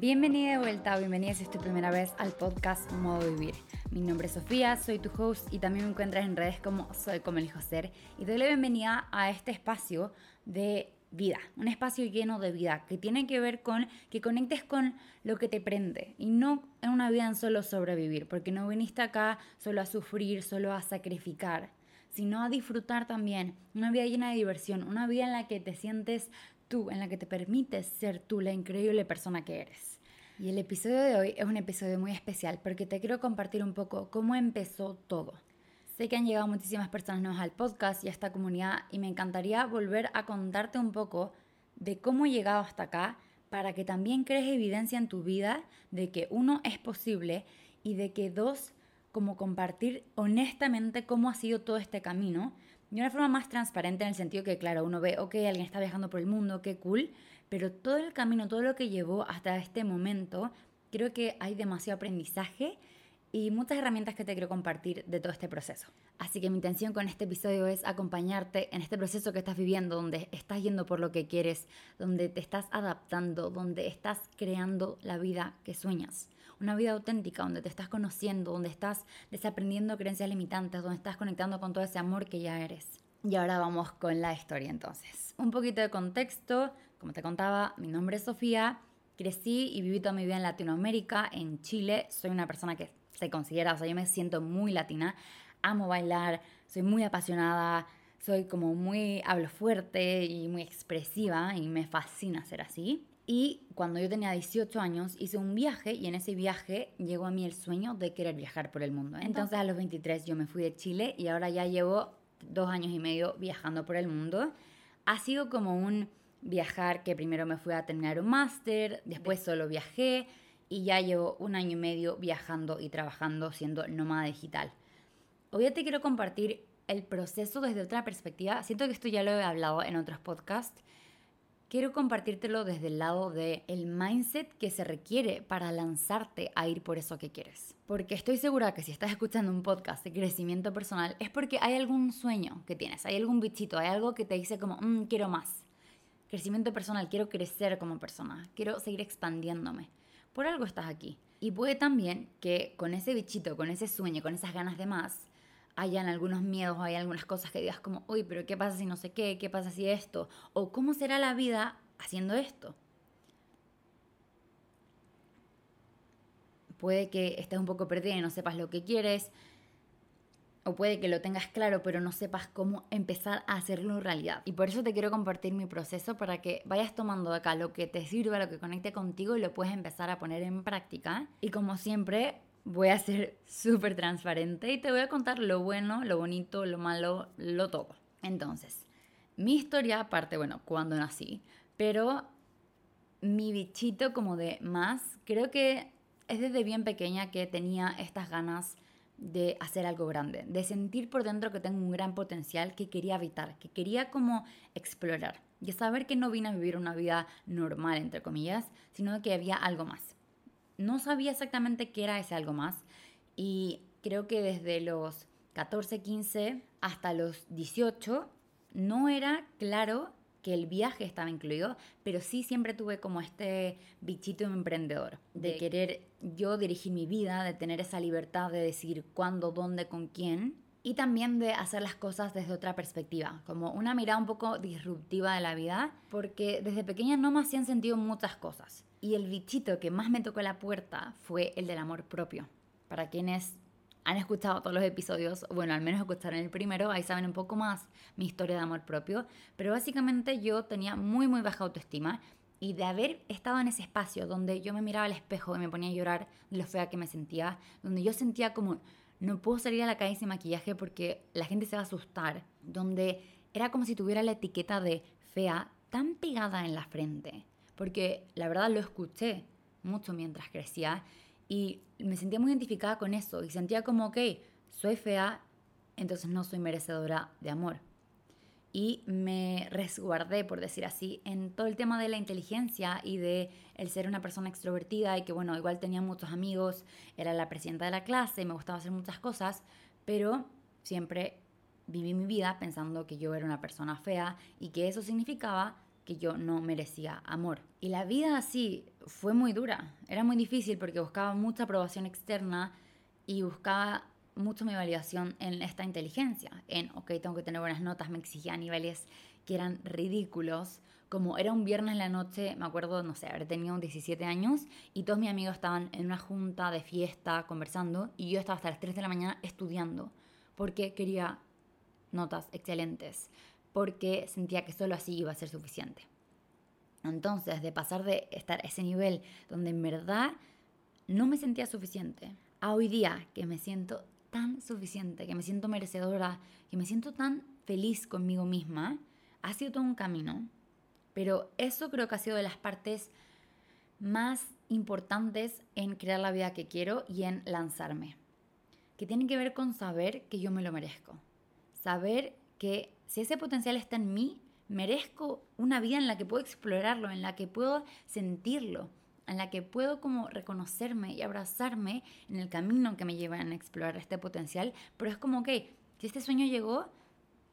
Bienvenida de vuelta o bienvenida si es tu primera vez al podcast Modo Vivir. Mi nombre es Sofía, soy tu host y también me encuentras en redes como Soy como elijo ser y doy la bienvenida a este espacio de vida, un espacio lleno de vida que tiene que ver con que conectes con lo que te prende y no en una vida en solo sobrevivir, porque no viniste acá solo a sufrir, solo a sacrificar, sino a disfrutar también, una vida llena de diversión, una vida en la que te sientes en la que te permites ser tú, la increíble persona que eres. Y el episodio de hoy es un episodio muy especial porque te quiero compartir un poco cómo empezó todo. Sé que han llegado muchísimas personas nuevas al podcast y a esta comunidad y me encantaría volver a contarte un poco de cómo he llegado hasta acá para que también crees evidencia en tu vida de que uno es posible y de que dos, como compartir honestamente cómo ha sido todo este camino de una forma más transparente en el sentido que, claro, uno ve, ok, alguien está viajando por el mundo, qué cool, pero todo el camino, todo lo que llevó hasta este momento, creo que hay demasiado aprendizaje y muchas herramientas que te quiero compartir de todo este proceso. Así que mi intención con este episodio es acompañarte en este proceso que estás viviendo, donde estás yendo por lo que quieres, donde te estás adaptando, donde estás creando la vida que sueñas. Una vida auténtica, donde te estás conociendo, donde estás desaprendiendo creencias limitantes, donde estás conectando con todo ese amor que ya eres. Y ahora vamos con la historia entonces. Un poquito de contexto, como te contaba, mi nombre es Sofía, crecí y viví toda mi vida en Latinoamérica, en Chile, soy una persona que se considera, o sea, yo me siento muy latina, amo bailar, soy muy apasionada, soy como muy, hablo fuerte y muy expresiva y me fascina ser así. Y cuando yo tenía 18 años hice un viaje y en ese viaje llegó a mí el sueño de querer viajar por el mundo. Entonces a los 23 yo me fui de Chile y ahora ya llevo dos años y medio viajando por el mundo. Ha sido como un viajar que primero me fui a terminar un máster, después solo viajé, y ya llevo un año y medio viajando y trabajando siendo nómada digital. Hoy te quiero compartir el proceso desde otra perspectiva. Siento que esto ya lo he hablado en otros podcasts. Quiero compartírtelo desde el lado del el mindset que se requiere para lanzarte a ir por eso que quieres. Porque estoy segura que si estás escuchando un podcast de crecimiento personal es porque hay algún sueño que tienes, hay algún bichito, hay algo que te dice como, mm, quiero más. Crecimiento personal, quiero crecer como persona, quiero seguir expandiéndome por algo estás aquí. Y puede también que con ese bichito, con ese sueño, con esas ganas de más, hayan algunos miedos o hay algunas cosas que digas como, uy, pero ¿qué pasa si no sé qué? ¿Qué pasa si esto? O ¿cómo será la vida haciendo esto? Puede que estés un poco perdida y no sepas lo que quieres, o puede que lo tengas claro, pero no sepas cómo empezar a hacerlo realidad. Y por eso te quiero compartir mi proceso para que vayas tomando de acá lo que te sirva, lo que conecte contigo y lo puedes empezar a poner en práctica. Y como siempre, voy a ser súper transparente y te voy a contar lo bueno, lo bonito, lo malo, lo todo. Entonces, mi historia parte, bueno, cuando nací, pero mi bichito como de más, creo que es desde bien pequeña que tenía estas ganas de hacer algo grande, de sentir por dentro que tengo un gran potencial que quería habitar, que quería como explorar y saber que no vine a vivir una vida normal, entre comillas, sino que había algo más. No sabía exactamente qué era ese algo más. Y creo que desde los 14, 15 hasta los 18 no era claro que el viaje estaba incluido, pero sí siempre tuve como este bichito emprendedor, de querer yo dirigir mi vida, de tener esa libertad de decidir cuándo, dónde, con quién, y también de hacer las cosas desde otra perspectiva, como una mirada un poco disruptiva de la vida, porque desde pequeña no me hacían sentido muchas cosas. Y el bichito que más me tocó la puerta fue el del amor propio. Para quienes han escuchado todos los episodios, bueno, al menos escucharon el primero, ahí saben un poco más mi historia de amor propio, pero básicamente yo tenía muy, muy baja autoestima y de haber estado en ese espacio donde yo me miraba al espejo y me ponía a llorar de lo fea que me sentía, donde yo sentía como no puedo salir a la calle sin maquillaje porque la gente se va a asustar, donde era como si tuviera la etiqueta de fea tan pegada en la frente, porque la verdad lo escuché mucho mientras crecía y me sentía muy identificada con eso. Y sentía como, ok, soy fea, entonces no soy merecedora de amor. Y me resguardé, por decir así, en todo el tema de la inteligencia y de el ser una persona extrovertida y que, bueno, igual tenía muchos amigos, era la presidenta de la clase, me gustaba hacer muchas cosas, pero siempre viví mi vida pensando que yo era una persona fea y que eso significaba que yo no merecía amor. Y la vida así fue muy dura, era muy difícil porque buscaba mucha aprobación externa y buscaba mucho mi validación en esta inteligencia, en, ok, tengo que tener buenas notas, me exigía niveles que eran ridículos, como era un viernes en la noche, me acuerdo, no sé, haber tenido 17 años y todos mis amigos estaban en una junta de fiesta conversando y yo estaba hasta las 3 de la mañana estudiando porque quería notas excelentes, porque sentía que solo así iba a ser suficiente. Entonces, de pasar de estar a ese nivel donde en verdad no me sentía suficiente, a hoy día que me siento tan suficiente, que me siento merecedora, que me siento tan feliz conmigo misma, ha sido todo un camino pero eso creo que ha sido de las partes más importantes en crear la vida que quiero y en lanzarme. Que tiene que ver con saber que yo me lo merezco. Saber que si ese potencial está en mí, merezco una vida en la que puedo explorarlo, en la que puedo sentirlo, en la que puedo como reconocerme y abrazarme en el camino que me lleva a explorar este potencial. Pero es como, que si este sueño llegó,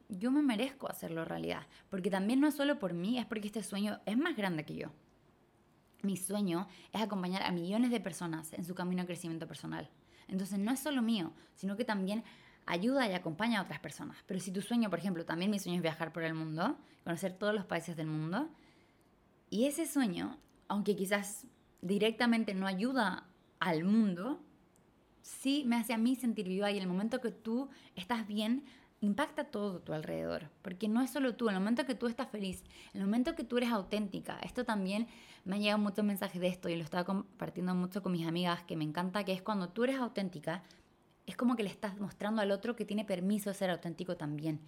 yo me merezco hacerlo realidad. Porque también no es solo por mí, es porque este sueño es más grande que yo. Mi sueño es acompañar a millones de personas en su camino de crecimiento personal. Entonces no es solo mío, sino que también ayuda y acompaña a otras personas. Pero si tu sueño, por ejemplo, también mi sueño es viajar por el mundo, conocer todos los países del mundo, y ese sueño, aunque quizás directamente no ayuda al mundo, sí me hace a mí sentir viva y el momento que tú estás bien, impacta todo tu alrededor, porque no es solo tú, el momento que tú estás feliz, el momento que tú eres auténtica, esto también me han llegado muchos mensajes de esto y lo estaba compartiendo mucho con mis amigas, que me encanta, que es cuando tú eres auténtica, es como que le estás mostrando al otro que tiene permiso de ser auténtico también.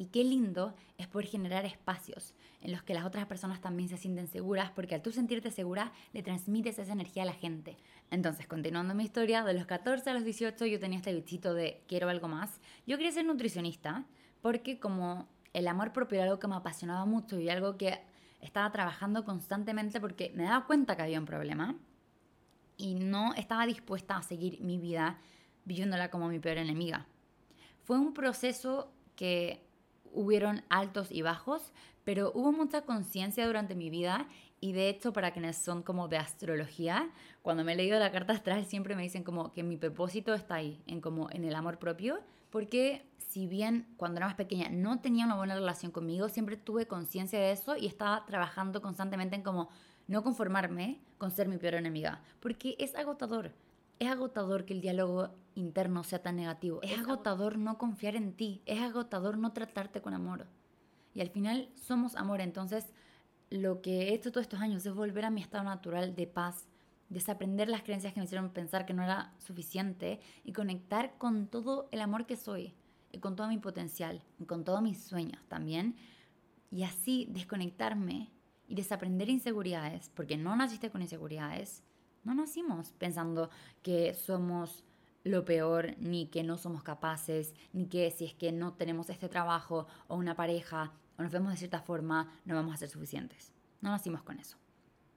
Y qué lindo es poder generar espacios en los que las otras personas también se sienten seguras, porque al tú sentirte segura, le transmites esa energía a la gente. Entonces, continuando mi historia, de los 14 a los 18 yo tenía este bichito de quiero algo más. Yo quería ser nutricionista, porque como el amor propio era algo que me apasionaba mucho y algo que estaba trabajando constantemente porque me daba cuenta que había un problema y no estaba dispuesta a seguir mi vida viéndola como mi peor enemiga. Fue un proceso que hubieron altos y bajos, pero hubo mucha conciencia durante mi vida y de hecho para quienes son como de astrología, cuando me he leído la carta astral siempre me dicen como que mi propósito está ahí, en como en el amor propio, porque si bien cuando era más pequeña no tenía una buena relación conmigo, siempre tuve conciencia de eso y estaba trabajando constantemente en como no conformarme con ser mi peor enemiga, porque es agotador. Es agotador que el diálogo interno sea tan negativo. Es, agotador no confiar en ti. Es agotador no tratarte con amor. Y al final somos amor. Entonces, lo que he hecho todos estos años es volver a mi estado natural de paz, desaprender las creencias que me hicieron pensar que no era suficiente y conectar con todo el amor que soy, y con todo mi potencial, y con todos mis sueños también. Y así desconectarme y desaprender inseguridades, porque no naciste con inseguridades, no nacimos pensando que somos lo peor, ni que no somos capaces, ni que si es que no tenemos este trabajo o una pareja o nos vemos de cierta forma, no vamos a ser suficientes. No nacimos con eso,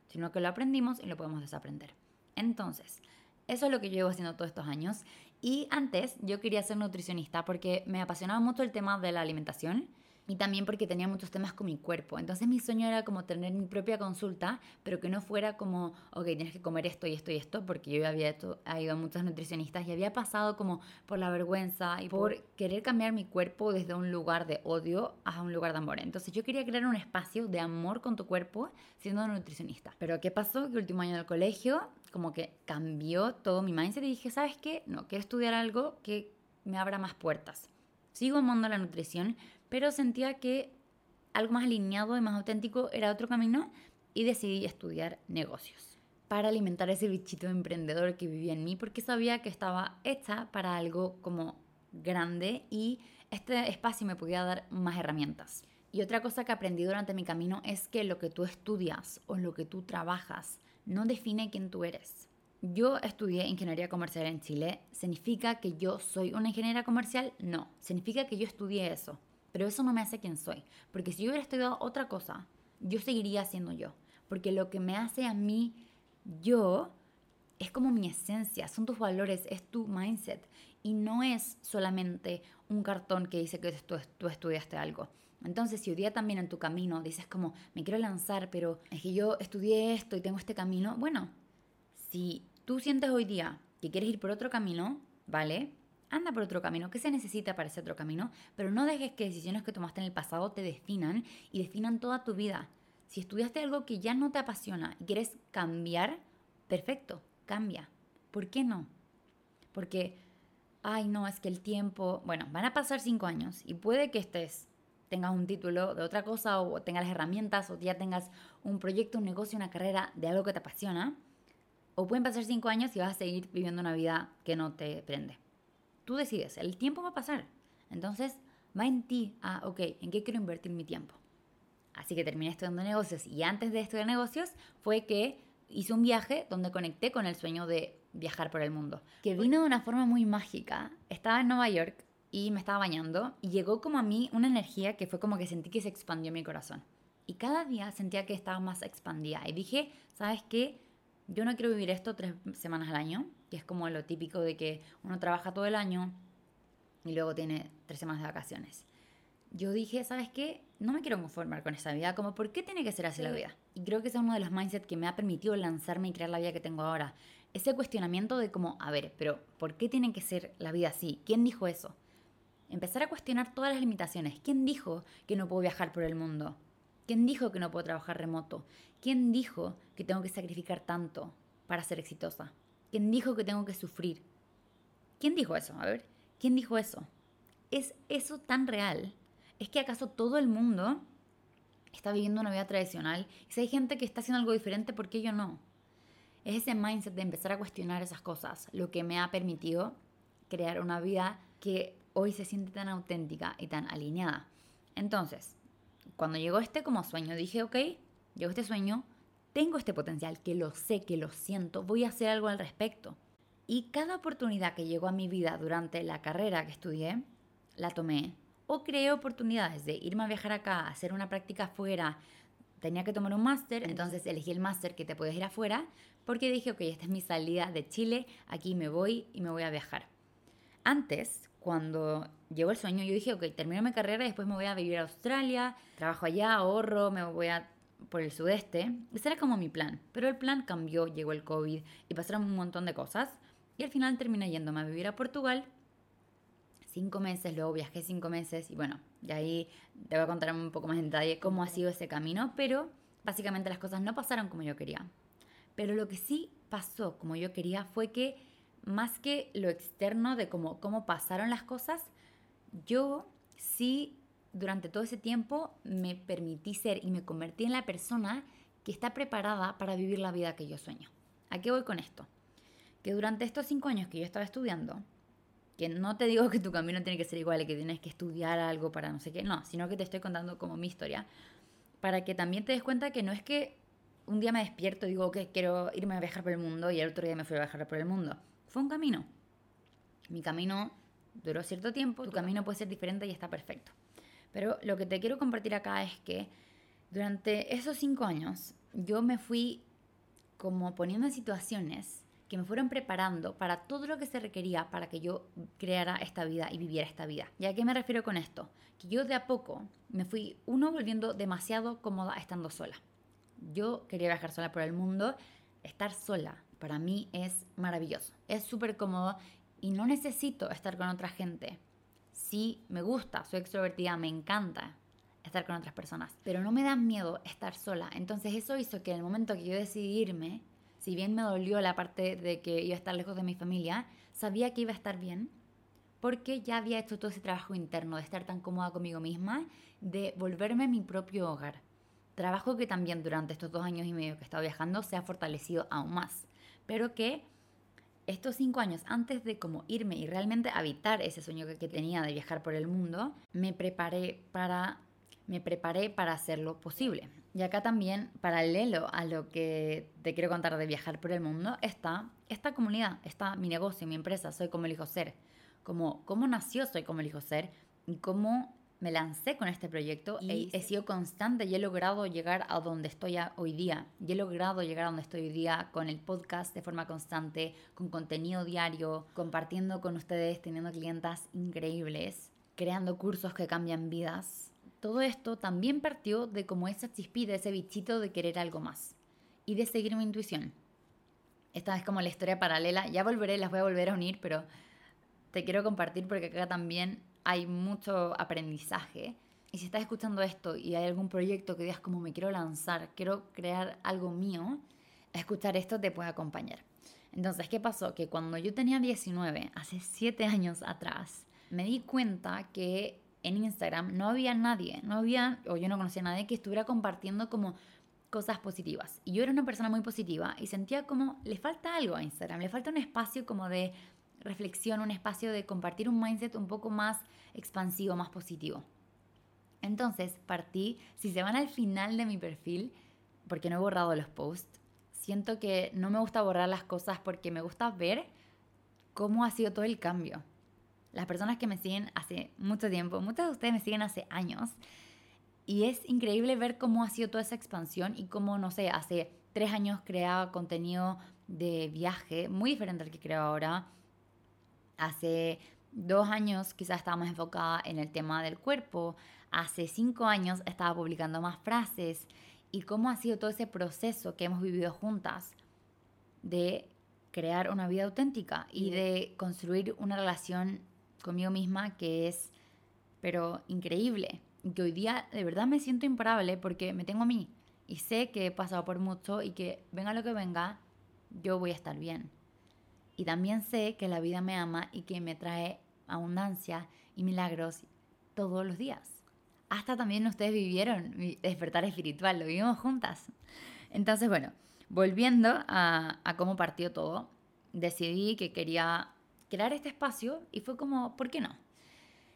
sino que lo aprendimos y lo podemos desaprender. Entonces, eso es lo que yo llevo haciendo todos estos años. Y antes yo quería ser nutricionista porque me apasionaba mucho el tema de la alimentación y también porque tenía muchos temas con mi cuerpo. Entonces mi sueño era como tener mi propia consulta, pero que no fuera como, ok, tienes que comer esto y esto y esto, porque yo había ido a muchos nutricionistas y había pasado como por la vergüenza y por querer cambiar mi cuerpo desde un lugar de odio a un lugar de amor. Entonces yo quería crear un espacio de amor con tu cuerpo siendo nutricionista. Pero ¿qué pasó? Que el último año del colegio como que cambió todo mi mindset y dije, ¿sabes qué? No, quiero estudiar algo que me abra más puertas. Sigo amando la nutrición, pero sentía que algo más alineado y más auténtico era otro camino y decidí estudiar negocios para alimentar ese bichito emprendedor que vivía en mí porque sabía que estaba hecha para algo como grande y este espacio me podía dar más herramientas. Y otra cosa que aprendí durante mi camino es que lo que tú estudias o lo que tú trabajas no define quién tú eres. Yo estudié ingeniería comercial en Chile. ¿Significa que yo soy una ingeniera comercial? No. Significa que yo estudié eso. Pero eso no me hace quien soy. Porque si yo hubiera estudiado otra cosa, yo seguiría siendo yo. Porque lo que me hace a mí yo es como mi esencia, son tus valores, es tu mindset. Y no es solamente un cartón que dice que tú, tú estudiaste algo. Entonces, si hoy día también en tu camino dices como, me quiero lanzar, pero es que yo estudié esto y tengo este camino, bueno, si tú sientes hoy día que quieres ir por otro camino, ¿vale? Anda por otro camino, ¿qué se necesita para ese otro camino? Pero no dejes que decisiones que tomaste en el pasado te definan y definan toda tu vida. Si estudiaste algo que ya no te apasiona y quieres cambiar, perfecto, cambia. ¿Por qué no? Porque, ay, no, es que el tiempo, bueno, van a pasar cinco años y puede que estés, tengas un título de otra cosa o tengas las herramientas o ya tengas un proyecto, un negocio, una carrera de algo que te apasiona. O pueden pasar cinco años y vas a seguir viviendo una vida que no te prende. Tú decides, el tiempo va a pasar. Entonces, va en ti a, ok, ¿en qué quiero invertir mi tiempo? Así que terminé estudiando negocios y antes de estudiar negocios fue que hice un viaje donde conecté con el sueño de viajar por el mundo, que vino de una forma muy mágica. Estaba en Nueva York y me estaba bañando y llegó como a mí una energía que fue como que sentí que se expandió mi corazón. Y cada día sentía que estaba más expandida y dije, ¿sabes qué? Yo no quiero vivir esto tres semanas al año, que es como lo típico de que uno trabaja todo el año y luego tiene tres semanas de vacaciones. Yo dije, ¿sabes qué? no me quiero conformar con esa vida, como por qué tiene que ser así la vida. Y creo que ese es uno de los mindsets que me ha permitido lanzarme y crear la vida que tengo ahora. Ese cuestionamiento de como, a ver, pero ¿por qué tiene que ser la vida así? ¿Quién dijo eso? Empezar a cuestionar todas las limitaciones. ¿Quién dijo que no puedo viajar por el mundo? ¿Quién dijo que no puedo trabajar remoto? ¿Quién dijo que tengo que sacrificar tanto para ser exitosa? ¿Quién dijo que tengo que sufrir? ¿Quién dijo eso? A ver, ¿quién dijo eso? ¿Es eso tan real? ¿Es que acaso todo el mundo está viviendo una vida tradicional? Y si hay gente que está haciendo algo diferente, ¿por qué yo no? Es ese mindset de empezar a cuestionar esas cosas lo que me ha permitido crear una vida que hoy se siente tan auténtica y tan alineada. Entonces, cuando llegó este como sueño, dije, ok, llegó este sueño, tengo este potencial, que lo sé, que lo siento, voy a hacer algo al respecto. Y cada oportunidad que llegó a mi vida durante la carrera que estudié, la tomé o creé oportunidades de irme a viajar acá, hacer una práctica afuera. Tenía que tomar un máster, entonces elegí el máster que te puedes ir afuera, porque dije, ok, esta es mi salida de Chile, aquí me voy y me voy a viajar. Antes, cuando llegó el sueño, yo dije, ok, termino mi carrera y después me voy a vivir a Australia, trabajo allá, ahorro, me voy a por el sudeste. Ese era como mi plan. Pero el plan cambió, llegó el COVID y pasaron un montón de cosas. Y al final terminé yéndome a vivir a Portugal cinco meses, luego viajé cinco meses y bueno, de ahí te voy a contar un poco más en detalle cómo ha sido ese camino, pero básicamente las cosas no pasaron como yo quería. Pero lo que sí pasó como yo quería fue que más que lo externo de cómo, cómo pasaron las cosas, yo sí durante todo ese tiempo me permití ser y me convertí en la persona que está preparada para vivir la vida que yo sueño. ¿A qué voy con esto? Que durante estos cinco años que yo estaba estudiando, que no te digo que tu camino tiene que ser igual que tienes que estudiar algo para no sé qué, no, sino que te estoy contando como mi historia, para que también te des cuenta que no es que un día me despierto y digo que quiero irme a viajar por el mundo y el otro día me fui a viajar por el mundo. Fue un camino. Mi camino duró cierto tiempo, tu camino puede ser diferente y está perfecto. Pero lo que te quiero compartir acá es que durante esos cinco años yo me fui como poniendo en situaciones que me fueron preparando para todo lo que se requería para que yo creara esta vida y viviera esta vida. ¿Y a qué me refiero con esto? Que yo de a poco me fui, uno, volviendo demasiado cómoda estando sola. Yo quería viajar sola por el mundo. Estar sola para mí es maravilloso. Es súper cómodo y no necesito estar con otra gente. Sí, me gusta, soy extrovertida, me encanta estar con otras personas, pero no me da miedo estar sola. Entonces eso hizo que en el momento que yo decidí irme, si bien me dolió la parte de que iba a estar lejos de mi familia, sabía que iba a estar bien porque ya había hecho todo ese trabajo interno de estar tan cómoda conmigo misma, de volverme mi propio hogar. Trabajo que también durante estos dos años y medio que he estado viajando se ha fortalecido aún más, pero que estos cinco años antes de como irme y realmente habitar ese sueño que, tenía de viajar por el mundo, me preparé para me preparé para hacerlo posible. Y acá también, paralelo a lo que te quiero contar de viajar por el mundo, está esta comunidad, está mi negocio, mi empresa, Soy como elijo ser. Como, cómo nació Soy como elijo ser y cómo me lancé con este proyecto y he sido constante y he logrado llegar a donde estoy hoy día. Y he logrado llegar a donde estoy hoy día con el podcast de forma constante, con contenido diario, compartiendo con ustedes, teniendo clientas increíbles, creando cursos que cambian vidas todo esto también partió de como esa chispita, ese bichito de querer algo más y de seguir mi intuición. Esta es como la historia paralela, ya volveré, las voy a volver a unir, pero te quiero compartir porque acá también hay mucho aprendizaje. Y si estás escuchando esto y hay algún proyecto que digas como me quiero lanzar, quiero crear algo mío, escuchar esto te puede acompañar. Entonces, ¿qué pasó? Que cuando yo tenía 19, hace 7 años atrás, me di cuenta que en Instagram no había nadie, no había, o yo no conocía a nadie que estuviera compartiendo como cosas positivas. Y yo era una persona muy positiva y sentía como le falta algo a Instagram, le falta un espacio como de reflexión, un espacio de compartir un mindset un poco más expansivo, más positivo. Entonces partí, si se van al final de mi perfil, porque no he borrado los posts, siento que no me gusta borrar las cosas porque me gusta ver cómo ha sido todo el cambio las personas que me siguen hace mucho tiempo, muchos de ustedes me siguen hace años, y es increíble ver cómo ha sido toda esa expansión y cómo, no sé, hace tres años creaba contenido de viaje muy diferente al que creo ahora. Hace dos años quizás estaba más enfocada en el tema del cuerpo. Hace cinco años estaba publicando más frases. Y cómo ha sido todo ese proceso que hemos vivido juntas de crear una vida auténtica y de construir una relación conmigo misma que es, pero increíble. Y que hoy día de verdad me siento imparable porque me tengo a mí. Y sé que he pasado por mucho y que venga lo que venga, yo voy a estar bien. Y también sé que la vida me ama y que me trae abundancia y milagros todos los días. Hasta también ustedes vivieron mi despertar espiritual, lo vivimos juntas. Entonces, bueno, volviendo a, a cómo partió todo, decidí que quería crear este espacio y fue como, ¿por qué no?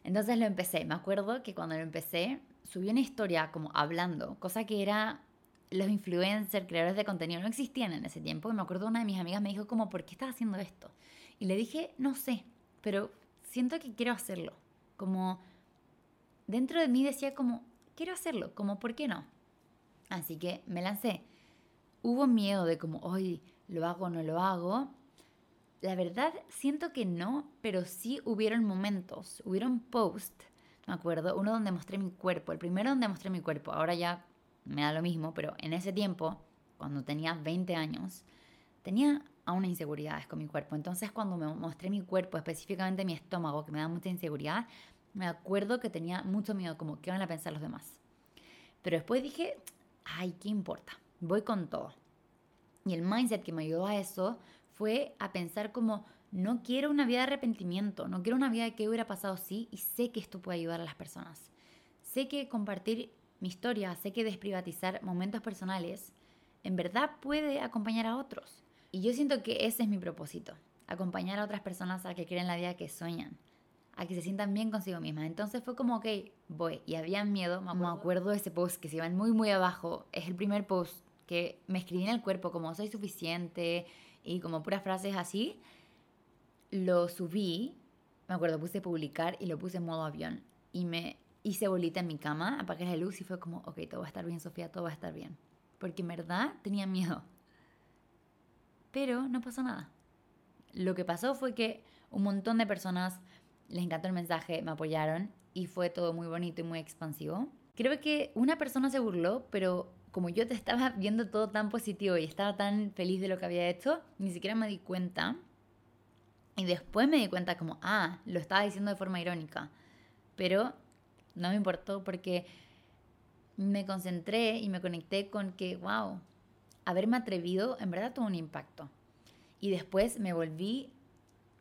Entonces lo empecé. Me acuerdo que cuando lo empecé, subí una historia como hablando, cosa que era los influencers, creadores de contenido, no existían en ese tiempo. Y me acuerdo una de mis amigas me dijo como, ¿por qué estás haciendo esto? Y le dije, no sé, pero siento que quiero hacerlo. Como dentro de mí decía como, quiero hacerlo, como, ¿por qué no? Así que me lancé. Hubo miedo de como, hoy lo hago o no lo hago, la verdad siento que no, pero sí hubieron momentos, hubieron posts, me acuerdo, uno donde mostré mi cuerpo, el primero donde mostré mi cuerpo, ahora ya me da lo mismo, pero en ese tiempo, cuando tenía 20 años, tenía aún inseguridades con mi cuerpo. Entonces cuando me mostré mi cuerpo, específicamente mi estómago, que me da mucha inseguridad, me acuerdo que tenía mucho miedo, como qué van a pensar los demás. Pero después dije, ay, ¿qué importa? Voy con todo. Y el mindset que me ayudó a eso fue a pensar como, no quiero una vida de arrepentimiento, no quiero una vida de que hubiera pasado así y sé que esto puede ayudar a las personas. Sé que compartir mi historia, sé que desprivatizar momentos personales en verdad puede acompañar a otros. Y yo siento que ese es mi propósito, acompañar a otras personas a que creen la vida que sueñan, a que se sientan bien consigo mismas. Entonces fue como, ok, voy. Y había miedo, me acuerdo de ese post que se iban muy, muy abajo. Es el primer post que me escribí en el cuerpo como soy suficiente, y como puras frases así, lo subí, me acuerdo, puse publicar y lo puse en modo avión. Y me hice bolita en mi cama, apagué la luz y fue como, ok, todo va a estar bien, Sofía, todo va a estar bien. Porque en verdad tenía miedo. Pero no pasó nada. Lo que pasó fue que un montón de personas les encantó el mensaje, me apoyaron y fue todo muy bonito y muy expansivo. Creo que una persona se burló, pero como yo te estaba viendo todo tan positivo y estaba tan feliz de lo que había hecho, ni siquiera me di cuenta. Y después me di cuenta como, ah, lo estaba diciendo de forma irónica. Pero no me importó porque me concentré y me conecté con que, wow, haberme atrevido en verdad tuvo un impacto. Y después me volví,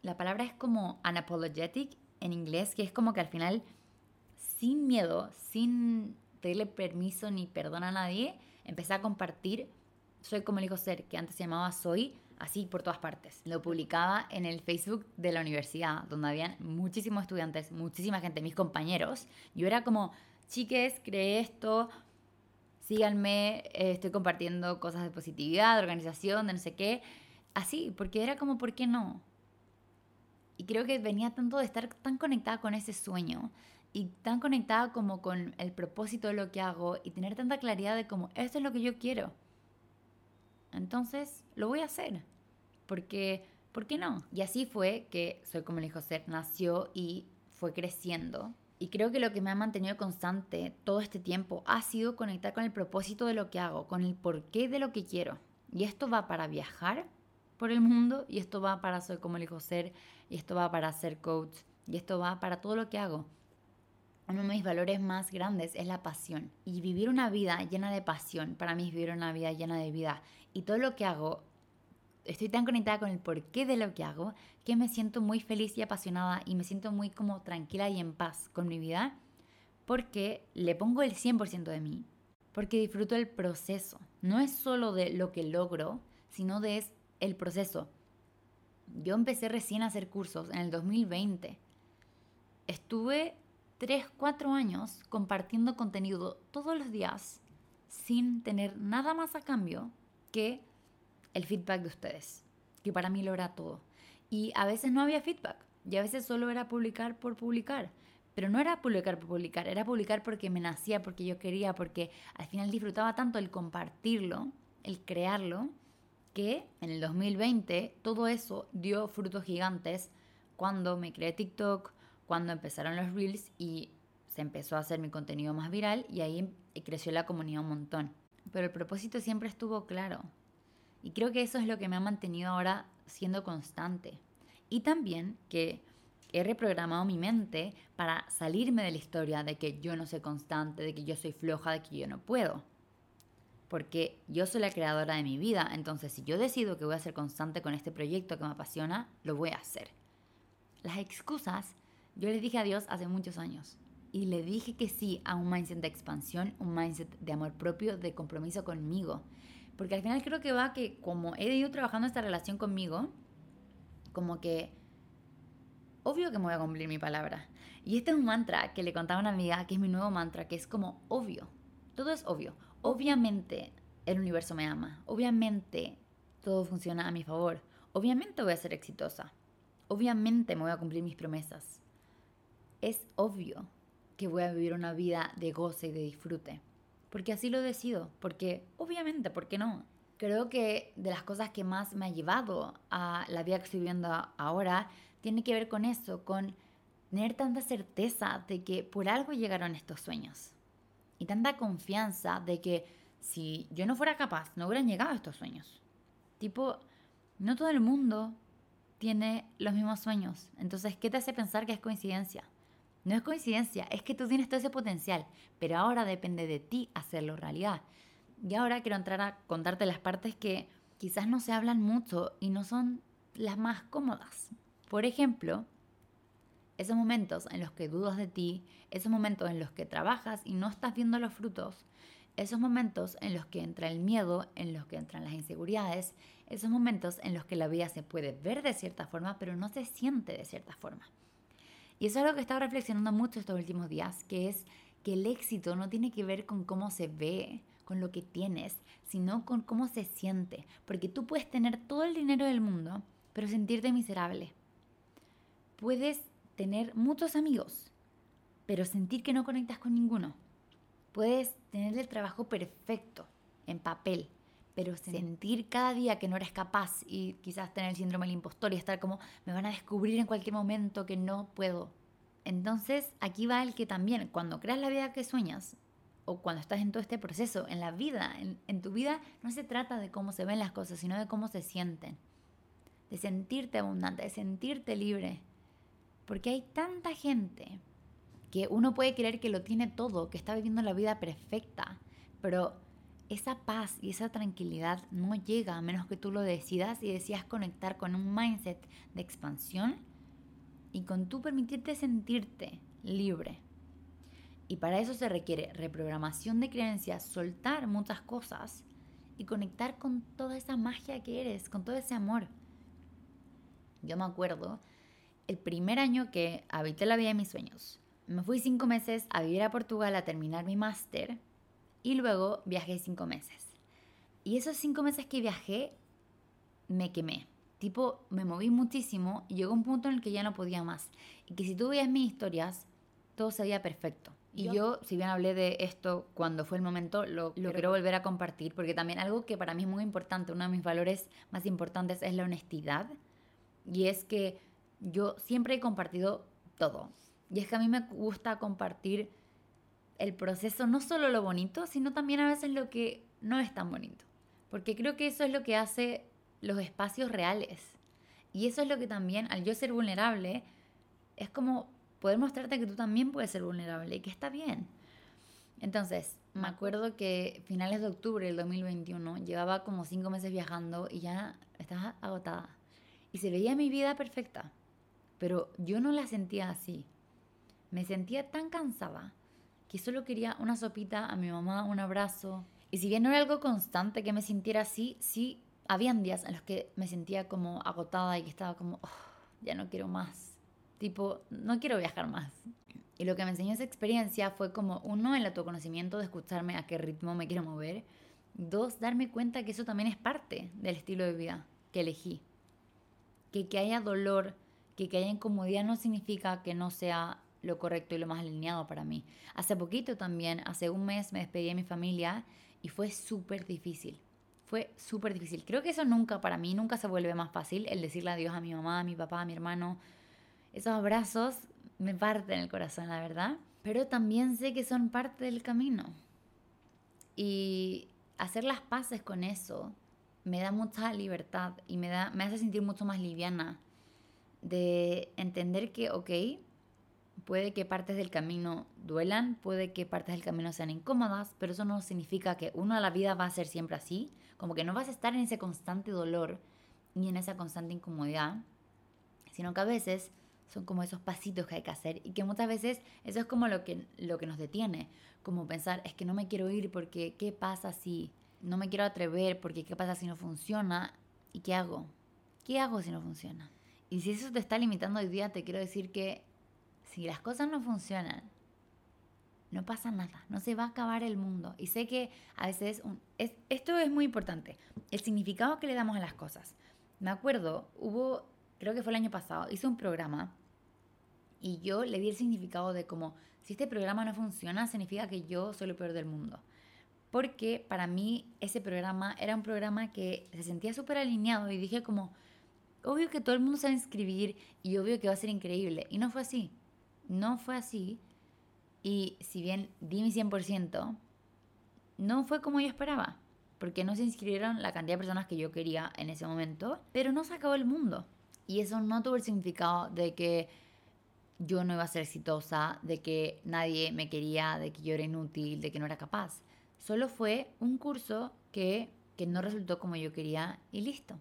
la palabra es como unapologetic en inglés, que es como que al final, sin miedo, sin pedirle permiso ni perdón a nadie, empecé a compartir Soy como el hijo ser, que antes se llamaba Soy, así por todas partes. Lo publicaba en el Facebook de la universidad, donde habían muchísimos estudiantes, muchísima gente, mis compañeros. Yo era como, chiques, creé esto, síganme, eh, estoy compartiendo cosas de positividad, de organización, de no sé qué. Así, porque era como, ¿por qué no? Y creo que venía tanto de estar tan conectada con ese sueño y tan conectada como con el propósito de lo que hago y tener tanta claridad de como esto es lo que yo quiero. Entonces lo voy a hacer. Porque, ¿por qué no? Y así fue que Soy como el hijo ser nació y fue creciendo. Y creo que lo que me ha mantenido constante todo este tiempo ha sido conectar con el propósito de lo que hago, con el porqué de lo que quiero. Y esto va para viajar por el mundo, y esto va para soy como elijo ser, y esto va para ser coach, y esto va para todo lo que hago. Uno de mis valores más grandes es la pasión. Y vivir una vida llena de pasión, para mí es vivir una vida llena de vida. Y todo lo que hago estoy tan conectada con el porqué de lo que hago que me siento muy feliz y apasionada y me siento muy como tranquila y en paz con mi vida porque le pongo el 100% de mí, porque disfruto el proceso. No es solo de lo que logro, sino de es el proceso. Yo empecé recién a hacer cursos en el 2020. Estuve 3, 4 años compartiendo contenido todos los días sin tener nada más a cambio que el feedback de ustedes, que para mí lo era todo. Y a veces no había feedback, y a veces solo era publicar por publicar. Pero no era publicar por publicar, era publicar porque me nacía, porque yo quería, porque al final disfrutaba tanto el compartirlo, el crearlo, que en el 2020 todo eso dio frutos gigantes cuando me creé TikTok, cuando empezaron los reels y se empezó a hacer mi contenido más viral y ahí creció la comunidad un montón. Pero el propósito siempre estuvo claro, y creo que eso es lo que me ha mantenido ahora siendo constante. Y también que he reprogramado mi mente para salirme de la historia de que yo no soy constante, de que yo soy floja, de que yo no puedo. Porque yo soy la creadora de mi vida, entonces si yo decido que voy a ser constante con este proyecto que me apasiona, lo voy a hacer. Las excusas, yo le dije a Dios hace muchos años y le dije que sí a un mindset de expansión, un mindset de amor propio, de compromiso conmigo. Porque al final creo que va que como he ido trabajando esta relación conmigo, como que obvio que me voy a cumplir mi palabra. Y este es un mantra que le contaba a una amiga, que es mi nuevo mantra, que es como obvio. Todo es obvio. Obviamente el universo me ama. Obviamente todo funciona a mi favor. Obviamente voy a ser exitosa. Obviamente me voy a cumplir mis promesas. Es obvio que voy a vivir una vida de goce y de disfrute porque así lo decido, porque obviamente, ¿por qué no? Creo que de las cosas que más me ha llevado a la vida que estoy viviendo ahora tiene que ver con eso, con tener tanta certeza de que por algo llegaron estos sueños y tanta confianza de que si yo no fuera capaz, no hubieran llegado estos sueños. Tipo, no todo el mundo tiene los mismos sueños. Entonces, ¿qué te hace pensar que es coincidencia? No es coincidencia, es que tú tienes todo ese potencial, pero ahora depende de ti hacerlo realidad. Y ahora quiero entrar a contarte las partes que quizás no se hablan mucho y no son las más cómodas. Por ejemplo, esos momentos en los que dudas de ti, esos momentos en los que trabajas y no estás viendo los frutos, esos momentos en los que entra el miedo, en los que entran las inseguridades, esos momentos en los que la vida se puede ver de cierta forma, pero no se siente de cierta forma. Y eso es algo que he estado reflexionando mucho estos últimos días, que es que el éxito no tiene que ver con cómo se ve, con lo que tienes, sino con cómo se siente. Porque tú puedes tener todo el dinero del mundo, pero sentirte miserable. Puedes tener muchos amigos, pero sentir que no conectas con ninguno. Puedes tener el trabajo perfecto en papel, pero sentir cada día que no eres capaz y quizás tener el síndrome del impostor y estar como me van a descubrir en cualquier momento que no puedo. Entonces aquí va el que también cuando creas la vida que sueñas o cuando estás en todo este proceso, en la vida, en, en tu vida no se trata de cómo se ven las cosas, sino de cómo se sienten. De sentirte abundante, de sentirte libre. Porque hay tanta gente que uno puede creer que lo tiene todo, que está viviendo la vida perfecta, pero esa paz y esa tranquilidad no llega a menos que tú lo decidas y decidas conectar con un mindset de expansión y con tú permitirte sentirte libre. Y para eso se requiere reprogramación de creencias, soltar muchas cosas y conectar con toda esa magia que eres, con todo ese amor. Yo me acuerdo el primer año que habité la vida de mis sueños. Me fui cinco meses a vivir a Portugal a terminar mi máster y luego viajé cinco meses. Y esos cinco meses que viajé, me quemé. Tipo, me moví muchísimo y llegó un punto en el que ya no podía más. Y que si tú veías mis historias, todo se veía perfecto. Y yo, si bien hablé de esto cuando fue el momento, lo, lo quiero volver a compartir, porque también algo que para mí es muy importante, uno de mis valores más importantes es la honestidad. Y es que yo siempre he compartido todo Y es que a mí me gusta compartir el proceso, no solo lo bonito, sino también a veces lo que no es tan bonito. Porque creo que eso es lo que hace los espacios reales. Y eso es lo que también, al yo ser vulnerable, es como poder mostrarte que tú también puedes ser vulnerable y que está bien. Entonces, me acuerdo que finales de octubre del 2021 llevaba como cinco meses viajando y ya estaba agotada. Y se veía mi vida perfecta, pero yo no la sentía así. Me sentía tan cansada que solo quería una sopita a mi mamá, un abrazo. Y si bien no era algo constante que me sintiera así, sí habían días en los que me sentía como agotada y que estaba como, oh, ya no quiero más. Tipo, no quiero viajar más. Y lo que me enseñó esa experiencia fue como, uno, el autoconocimiento de escucharme a qué ritmo me quiero mover. Dos, darme cuenta que eso también es parte del estilo de vida que elegí. Que que haya dolor, que que haya incomodidad no significa que no sea lo correcto y lo más alineado para mí. Hace poquito también, hace un mes me despedí de mi familia y fue súper difícil. Fue súper difícil. Creo que eso nunca, para mí, nunca se vuelve más fácil el decirle adiós a mi mamá, a mi papá, a mi hermano. Esos abrazos me parten el corazón, la verdad. Pero también sé que son parte del camino. Y hacer las paces con eso me da mucha libertad y me, da, me hace sentir mucho más liviana de entender que, ok, puede que partes del camino duelan, puede que partes del camino sean incómodas, pero eso no significa que uno a la vida va a ser siempre así, como que no vas a estar en ese constante dolor ni en esa constante incomodidad, sino que a veces son como esos pasitos que hay que hacer y que muchas veces eso es como lo que, lo que nos detiene, como pensar, es que no me quiero ir porque ¿qué pasa si no me quiero atrever? Porque ¿qué pasa si no funciona? ¿Y qué hago? ¿Qué hago si no funciona? Y si eso te está limitando hoy día, te quiero decir que si las cosas no funcionan, no pasa nada, no se va a acabar el mundo. Y sé que a veces esto es muy importante, el significado que le damos a las cosas. Me acuerdo, hubo creo que fue el año pasado, hice un programa y yo le di el significado de como, si este programa no funciona, significa que yo soy lo peor del mundo. Porque para mí ese programa era un programa que se sentía súper alineado y dije como, obvio que todo el mundo sabe inscribir y obvio que va a ser increíble. Y no fue así. No fue así. Y si bien di mi 100%, no fue como yo esperaba. Porque no se inscribieron la cantidad de personas que yo quería en ese momento. Pero no se acabó el mundo. Y eso no tuvo el significado de que yo no iba a ser exitosa, de que nadie me quería, de que yo era inútil, de que no era capaz. Solo fue un curso que, que no resultó como yo quería y listo.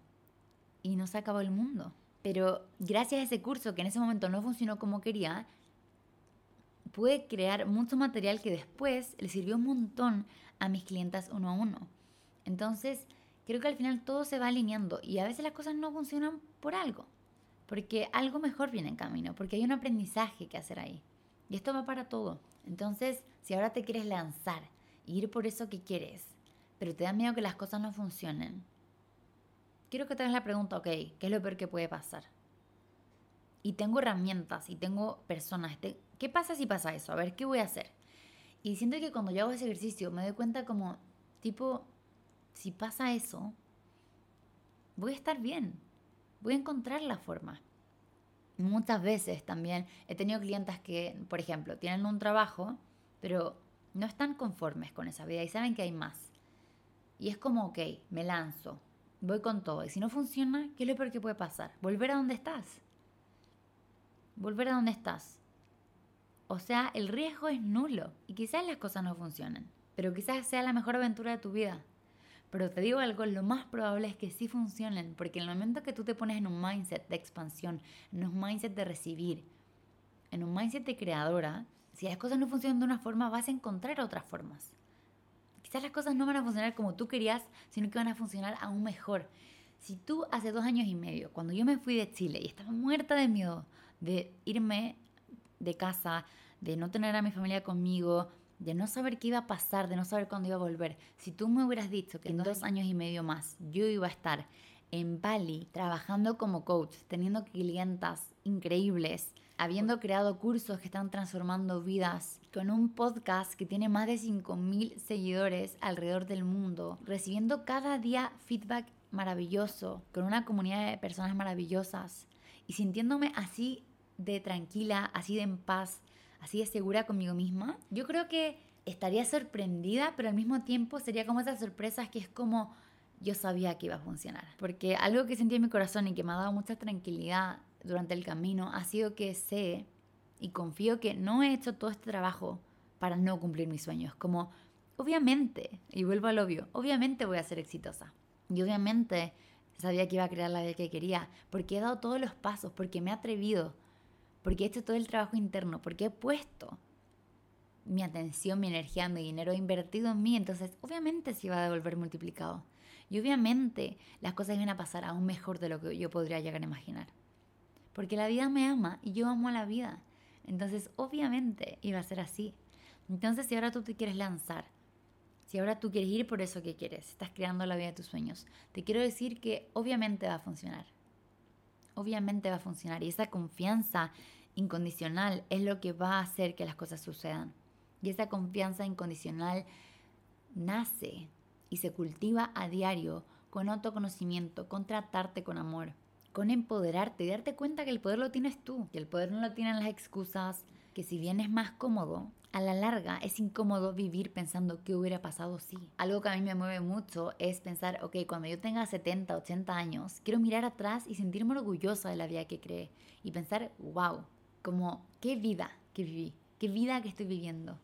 Y no se acabó el mundo. Pero gracias a ese curso que en ese momento no funcionó como quería, pude crear mucho material que después le sirvió un montón a mis clientas uno a uno. Entonces, creo que al final todo se va alineando y a veces las cosas no funcionan por algo porque algo mejor viene en camino, porque hay un aprendizaje que hacer ahí. Y esto va para todo. Entonces, si ahora te quieres lanzar e ir por eso que quieres, pero te da miedo que las cosas no funcionen, quiero que te hagas la pregunta, ok, ¿qué es lo peor que puede pasar? Y tengo herramientas y tengo personas. ¿Qué pasa si pasa eso? A ver, ¿qué voy a hacer? Y siento que cuando yo hago ese ejercicio me doy cuenta como, tipo, si pasa eso, voy a estar bien voy a encontrar la forma. Muchas veces también he tenido clientes que, por ejemplo, tienen un trabajo, pero no están conformes con esa vida y saben que hay más. Y es como, ok, me lanzo, voy con todo. Y si no funciona, ¿qué es lo peor que puede pasar? Volver a donde estás. Volver a donde estás. O sea, el riesgo es nulo y quizás las cosas no funcionen, pero quizás sea la mejor aventura de tu vida. Pero te digo algo, lo más probable es que sí funcionen, porque en el momento que tú te pones en un mindset de expansión, en un mindset de recibir, en un mindset de creadora, si las cosas no funcionan de una forma, vas a encontrar otras formas. Quizás las cosas no van a funcionar como tú querías, sino que van a funcionar aún mejor. Si tú hace dos años y medio, cuando yo me fui de Chile y estaba muerta de miedo de irme de casa, de no tener a mi familia conmigo, de no saber qué iba a pasar, de no saber cuándo iba a volver. Si tú me hubieras dicho que en dos años y medio más yo iba a estar en Bali trabajando como coach, teniendo clientas increíbles, habiendo creado cursos que están transformando vidas, con un podcast que tiene más de 5.000 seguidores alrededor del mundo, recibiendo cada día feedback maravilloso, con una comunidad de personas maravillosas y sintiéndome así de tranquila, así de en paz, así de segura conmigo misma, yo creo que estaría sorprendida, pero al mismo tiempo sería como esas sorpresas que es como yo sabía que iba a funcionar. Porque algo que sentí en mi corazón y que me ha dado mucha tranquilidad durante el camino ha sido que sé y confío que no he hecho todo este trabajo para no cumplir mis sueños. Como, obviamente, y vuelvo al obvio, obviamente voy a ser exitosa. Y obviamente sabía que iba a crear la vida que quería, porque he dado todos los pasos, porque me he atrevido, porque he hecho todo el trabajo interno, porque he puesto mi atención, mi energía, mi dinero invertido en mí, entonces obviamente se iba a devolver multiplicado. Y obviamente las cosas iban a pasar aún mejor de lo que yo podría llegar a imaginar. Porque la vida me ama y yo amo a la vida. Entonces obviamente iba a ser así. Entonces si ahora tú te quieres lanzar, si ahora tú quieres ir por eso que quieres, estás creando la vida de tus sueños, te quiero decir que obviamente va a funcionar. Obviamente va a funcionar. Y esa confianza incondicional es lo que va a hacer que las cosas sucedan. Y esa confianza incondicional nace y se cultiva a diario con autoconocimiento, con tratarte con amor, con empoderarte y darte cuenta que el poder lo tienes tú, que el poder no lo tienen las excusas, que si bien es más cómodo, a la larga es incómodo vivir pensando qué hubiera pasado si. Algo que a mí me mueve mucho es pensar, ok, cuando yo tenga 70, 80 años, quiero mirar atrás y sentirme orgullosa de la vida que creé y pensar, wow, como qué vida que viví, qué vida que estoy viviendo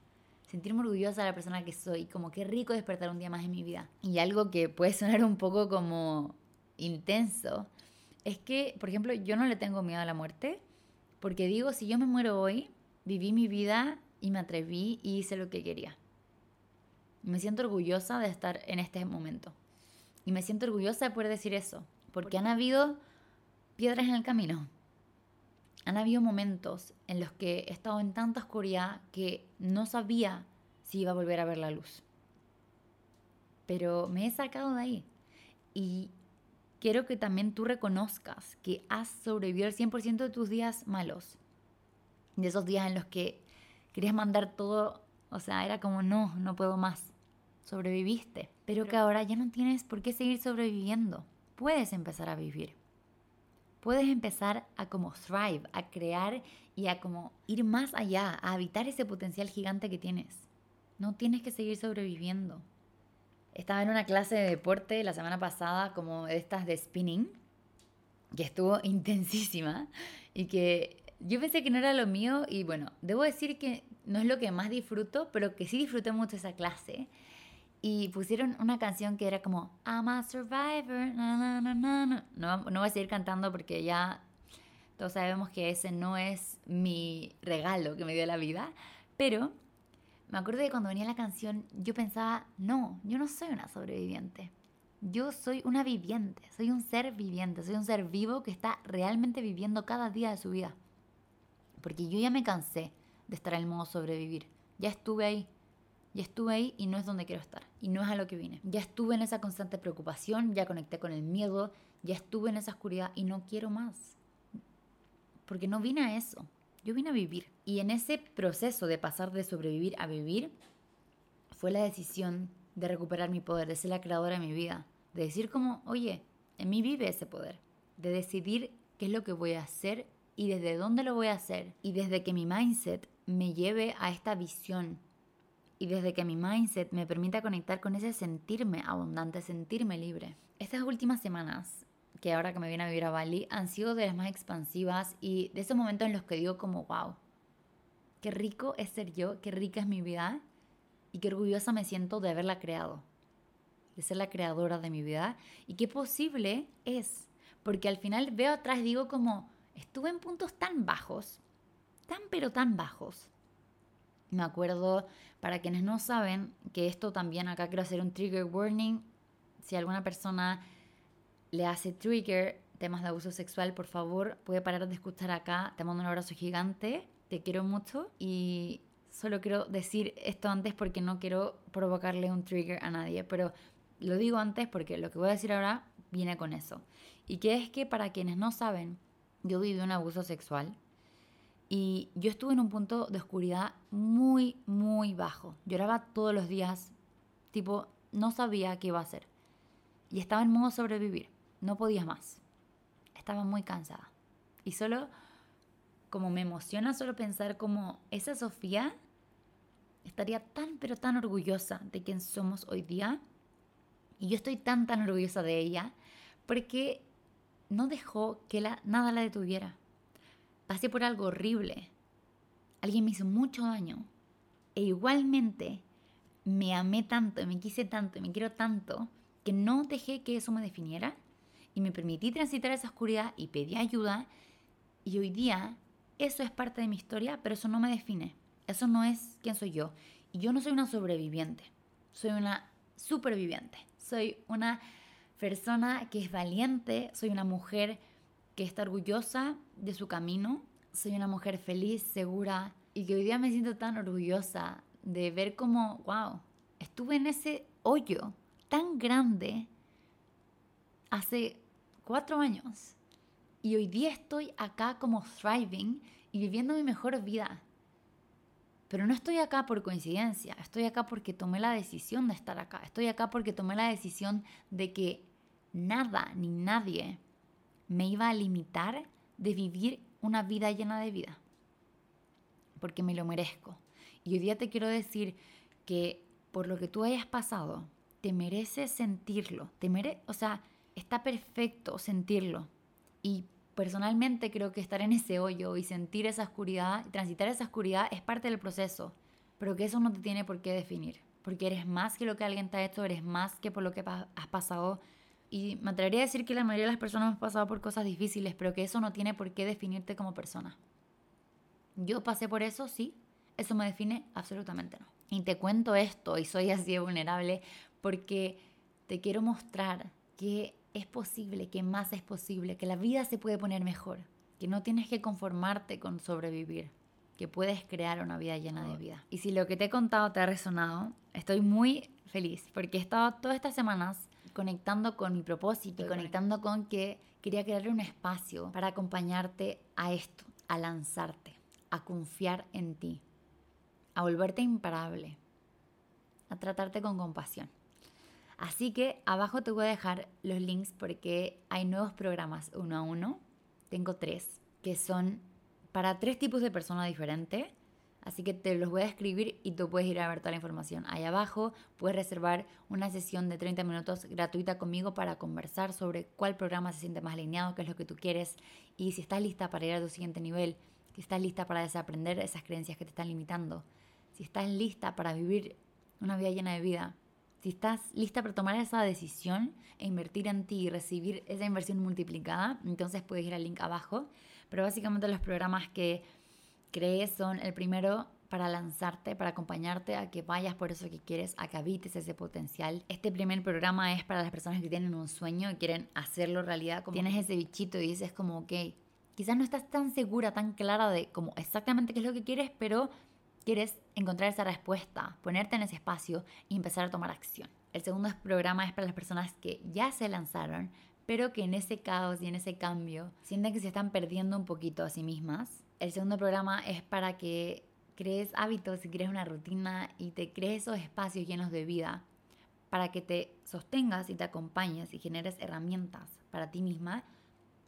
sentirme orgullosa de la persona que soy, como qué rico despertar un día más en mi vida. Y algo que puede sonar un poco como intenso, es que, por ejemplo, yo no le tengo miedo a la muerte, porque digo, si yo me muero hoy, viví mi vida y me atreví y hice lo que quería. me siento orgullosa de estar en este momento. Y me siento orgullosa de poder decir eso, porque han habido piedras en el camino, han habido momentos en los que he estado en tanta oscuridad que no sabía si iba a volver a ver la luz. Pero me he sacado de ahí. Y quiero que también tú reconozcas que has sobrevivido el 100% de tus días malos. De esos días en los que querías mandar todo, o sea, era como, no, no puedo más. Sobreviviste. Pero que ahora ya no tienes por qué seguir sobreviviendo. Puedes empezar a vivir puedes empezar a como thrive, a crear y a como ir más allá, a habitar ese potencial gigante que tienes. No tienes que seguir sobreviviendo. Estaba en una clase de deporte la semana pasada, como estas de spinning, que estuvo intensísima y que yo pensé que no era lo mío y bueno, debo decir que no es lo que más disfruto, pero que sí disfruté mucho esa clase y pusieron una canción que era como I'm a survivor. No, no voy a seguir cantando porque ya todos sabemos que ese no es mi regalo que me dio la vida. Pero me acuerdo que cuando venía la canción yo pensaba, no, yo no soy una sobreviviente. Yo soy una viviente, soy un ser viviente, soy un ser vivo que está realmente viviendo cada día de su vida. Porque yo ya me cansé de estar en el modo sobrevivir. Ya estuve ahí. Ya estuve ahí y no es donde quiero estar. Y no es a lo que vine. Ya estuve en esa constante preocupación, ya conecté con el miedo, ya estuve en esa oscuridad y no quiero más. Porque no vine a eso. Yo vine a vivir. Y en ese proceso de pasar de sobrevivir a vivir, fue la decisión de recuperar mi poder, de ser la creadora de mi vida. De decir como, oye, en mí vive ese poder. De decidir qué es lo que voy a hacer y desde dónde lo voy a hacer. Y desde que mi mindset me lleve a esta visión y desde que mi mindset me permita conectar con ese sentirme abundante, sentirme libre. Estas últimas semanas, que ahora que me viene a vivir a Bali, han sido de las más expansivas y de esos momentos en los que digo como, wow, qué rico es ser yo, qué rica es mi vida y qué orgullosa me siento de haberla creado, de ser la creadora de mi vida y qué posible es, porque al final veo atrás digo como, estuve en puntos tan bajos, tan pero tan bajos, me acuerdo, para quienes no saben, que esto también acá quiero hacer un trigger warning. Si alguna persona le hace trigger temas de abuso sexual, por favor, puede parar de escuchar acá. Te mando un abrazo gigante, te quiero mucho y solo quiero decir esto antes porque no quiero provocarle un trigger a nadie, pero lo digo antes porque lo que voy a decir ahora viene con eso. Y que es que para quienes no saben, yo viví un abuso sexual y yo estuve en un punto de oscuridad muy, muy bajo. Lloraba todos los días, tipo, no sabía qué iba a hacer. Y estaba en modo sobrevivir, no podía más. Estaba muy cansada. Y solo como me emociona solo pensar como esa Sofía estaría tan pero tan orgullosa de quien somos hoy día. Y yo estoy tan tan orgullosa de ella porque no dejó que la, nada la detuviera. Pasé por algo horrible. Alguien me hizo mucho daño. E igualmente me amé tanto, me quise tanto, me quiero tanto, que no dejé que eso me definiera y me permití transitar esa oscuridad y pedí ayuda. Y hoy día eso es parte de mi historia, pero eso no me define. Eso no es quién soy yo. Y yo no soy una sobreviviente, soy una superviviente. Soy una persona que es valiente, soy una mujer que está orgullosa de su camino, soy una mujer feliz, segura y que hoy día me siento tan orgullosa de ver cómo, wow, estuve en ese hoyo tan grande hace cuatro años. Y hoy día estoy acá como thriving y viviendo mi mejor vida. Pero no estoy acá por coincidencia, estoy acá porque tomé la decisión de estar acá, estoy acá porque tomé la decisión de que nada ni nadie me iba a limitar de vivir una vida llena de vida, porque me lo merezco. Y hoy día te quiero decir que por lo que tú hayas pasado, te mereces sentirlo, te mere o sea, está perfecto sentirlo. Y personalmente creo que estar en ese hoyo y sentir esa oscuridad, transitar esa oscuridad es parte del proceso, pero que eso no te tiene por qué definir, porque eres más que lo que alguien te ha hecho, eres más que por lo que has pasado. Y me atrevería a decir que la mayoría de las personas han pasado por cosas difíciles, pero que eso no tiene por qué definirte como persona. Yo pasé por eso, sí, eso me define absolutamente no. Y te cuento esto y soy así de vulnerable porque te quiero mostrar que es posible, que más es posible, que la vida se puede poner mejor, que no tienes que conformarte con sobrevivir, que puedes crear una vida llena de vida. Y si lo que te he contado te ha resonado, estoy muy feliz porque he estado todas estas semanas conectando con mi propósito y conectando con que quería crear un espacio para acompañarte a esto, a lanzarte, a confiar en ti, a volverte imparable, a tratarte con compasión. Así que abajo te voy a dejar los links porque hay nuevos programas uno a uno. Tengo tres que son para tres tipos de personas diferentes. Así que te los voy a escribir y tú puedes ir a ver toda la información. Ahí abajo puedes reservar una sesión de 30 minutos gratuita conmigo para conversar sobre cuál programa se siente más alineado, qué es lo que tú quieres y si estás lista para ir a tu siguiente nivel, si estás lista para desaprender esas creencias que te están limitando, si estás lista para vivir una vida llena de vida, si estás lista para tomar esa decisión e invertir en ti y recibir esa inversión multiplicada, entonces puedes ir al link abajo. Pero básicamente los programas que creé son el primero para lanzarte, para acompañarte a que vayas por eso que quieres, a que habites ese potencial. Este primer programa es para las personas que tienen un sueño y quieren hacerlo realidad. Como tienes ese bichito y dices como, ok, quizás no estás tan segura, tan clara de como exactamente qué es lo que quieres, pero quieres encontrar esa respuesta, ponerte en ese espacio y empezar a tomar acción. El segundo programa es para las personas que ya se lanzaron, pero que en ese caos y en ese cambio sienten que se están perdiendo un poquito a sí mismas. El segundo programa es para que crees hábitos y crees una rutina y te crees esos espacios llenos de vida para que te sostengas y te acompañes y generes herramientas para ti misma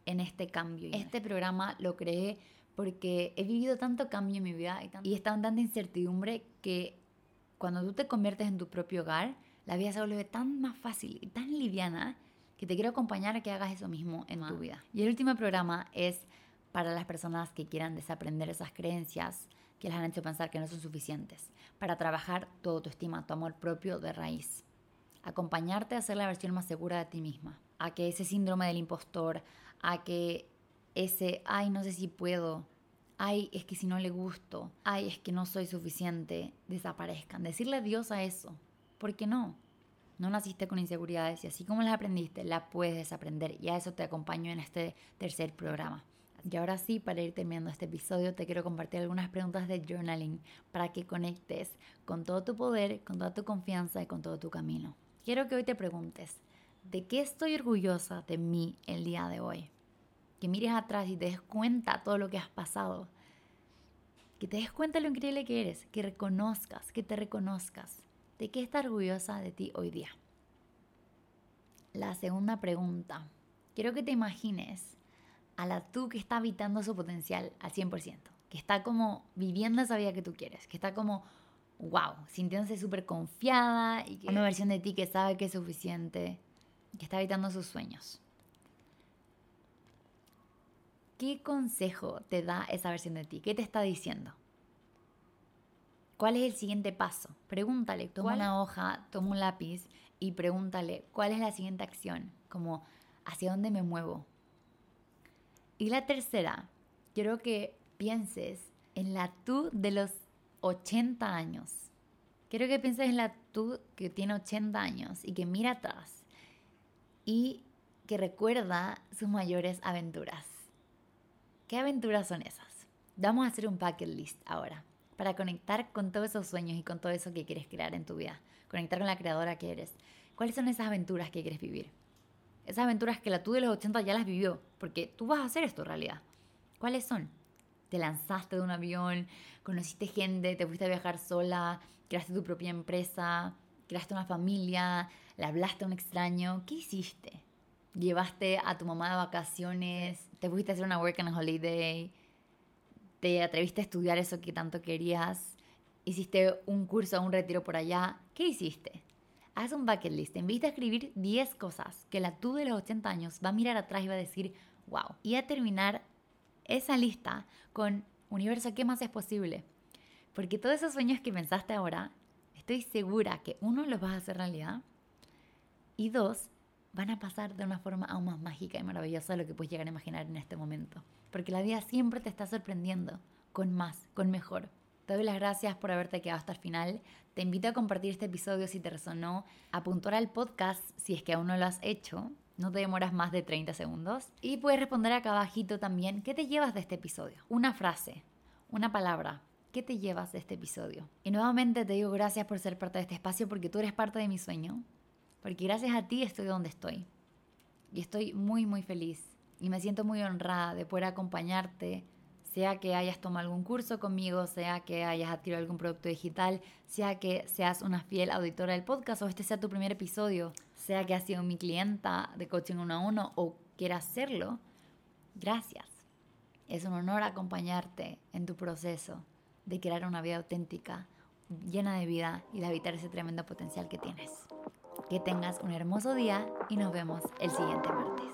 en este cambio. Este programa lo creé porque he vivido tanto cambio en mi vida y, estado en tanta incertidumbre que cuando tú te conviertes en tu propio hogar, la vida se vuelve tan más fácil y tan liviana que te quiero acompañar a que hagas eso mismo en tu vida. Y el último programa es para las personas que quieran desaprender esas creencias que les han hecho pensar que no son suficientes, para trabajar tu autoestima, tu amor propio de raíz. Acompañarte a ser la versión más segura de ti misma, a que ese síndrome del impostor, a que ese, ay, no sé si puedo, ay, es que si no le gusto, ay, es que no soy suficiente, desaparezcan. Decirle adiós a eso. ¿Por qué no? No naciste con inseguridades y así como las aprendiste, las puedes desaprender. Y a eso te acompaño en este tercer programa. Y ahora sí, para ir terminando este episodio, te quiero compartir algunas preguntas de journaling para que conectes con todo tu poder, con toda tu confianza y con todo tu camino. Quiero que hoy te preguntes, ¿de qué estoy orgullosa de mí el día de hoy? que mires atrás y te des cuenta todo lo que has pasado. Que te des cuenta lo increíble que eres, que reconozcas, que te reconozcas. ¿De qué estás orgullosa de ti hoy día? La segunda pregunta. Quiero que te imagines a la tú que está habitando su potencial al 100%, que está como viviendo esa vida que tú quieres, que está como, wow, sintiéndose súper confiada y que una versión de ti que sabe que es suficiente, que está habitando sus sueños. ¿Qué consejo te da esa versión de ti? ¿Qué te está diciendo? ¿Cuál es el siguiente paso? Pregúntale, toma una hoja, toma un lápiz y pregúntale, ¿cuál es la siguiente acción? Como, ¿hacia dónde me muevo? Y la tercera, quiero que pienses en la tú de los 80 años. Quiero que pienses en la tú que tiene 80 años y que mira atrás y que recuerda sus mayores aventuras. ¿Qué aventuras son esas? Vamos a hacer un bucket list ahora para conectar con todos esos sueños y con todo eso que quieres crear en tu vida. Conectar con la creadora que eres. ¿Cuáles son esas aventuras que quieres vivir? Esas aventuras que la tú de los 80 ya las vivió, porque tú vas a hacer esto realidad. ¿Cuáles son? Te lanzaste de un avión, conociste gente, te fuiste a viajar sola, creaste tu propia empresa, creaste una familia, le hablaste a un extraño. ¿Qué hiciste? Llevaste a tu mamá de vacaciones, te fuiste a hacer una work and holiday, te atreviste a estudiar eso que tanto querías, hiciste un curso, un retiro por allá. ¿Qué hiciste? Haz un bucket list, te invita a escribir 10 cosas que la tú de los 80 años va a mirar atrás y va a decir, wow. Y a terminar esa lista con, universo, ¿qué más es posible? Porque todos esos sueños que pensaste ahora, estoy segura que uno los vas a hacer realidad y dos, van a pasar de una forma aún más mágica y maravillosa de lo que puedes llegar a imaginar en este momento. Porque la vida siempre te está sorprendiendo con más, con mejor. Te doy las gracias por haberte quedado hasta el final. Te invito a compartir este episodio si te resonó, a puntuar al podcast si es que aún no lo has hecho. No te demoras más de 30 segundos. Y puedes responder acá abajito también, ¿qué te llevas de este episodio? Una frase, una palabra, ¿Qué te llevas de este episodio? Y nuevamente te digo gracias por ser parte de este espacio porque tú eres parte de mi sueño. Porque gracias a ti estoy donde estoy. Y estoy muy, muy feliz. Y me siento muy honrada de poder acompañarte, sea que hayas tomado algún curso conmigo, sea que hayas adquirido algún producto digital, sea que seas una fiel auditora del podcast o este sea tu primer episodio, sea que has sido mi clienta de coaching uno a uno o quieras hacerlo, gracias. Es un honor acompañarte en tu proceso de crear una vida auténtica, llena de vida y de habitar ese tremendo potencial que tienes. Que tengas un hermoso día y nos vemos el siguiente martes.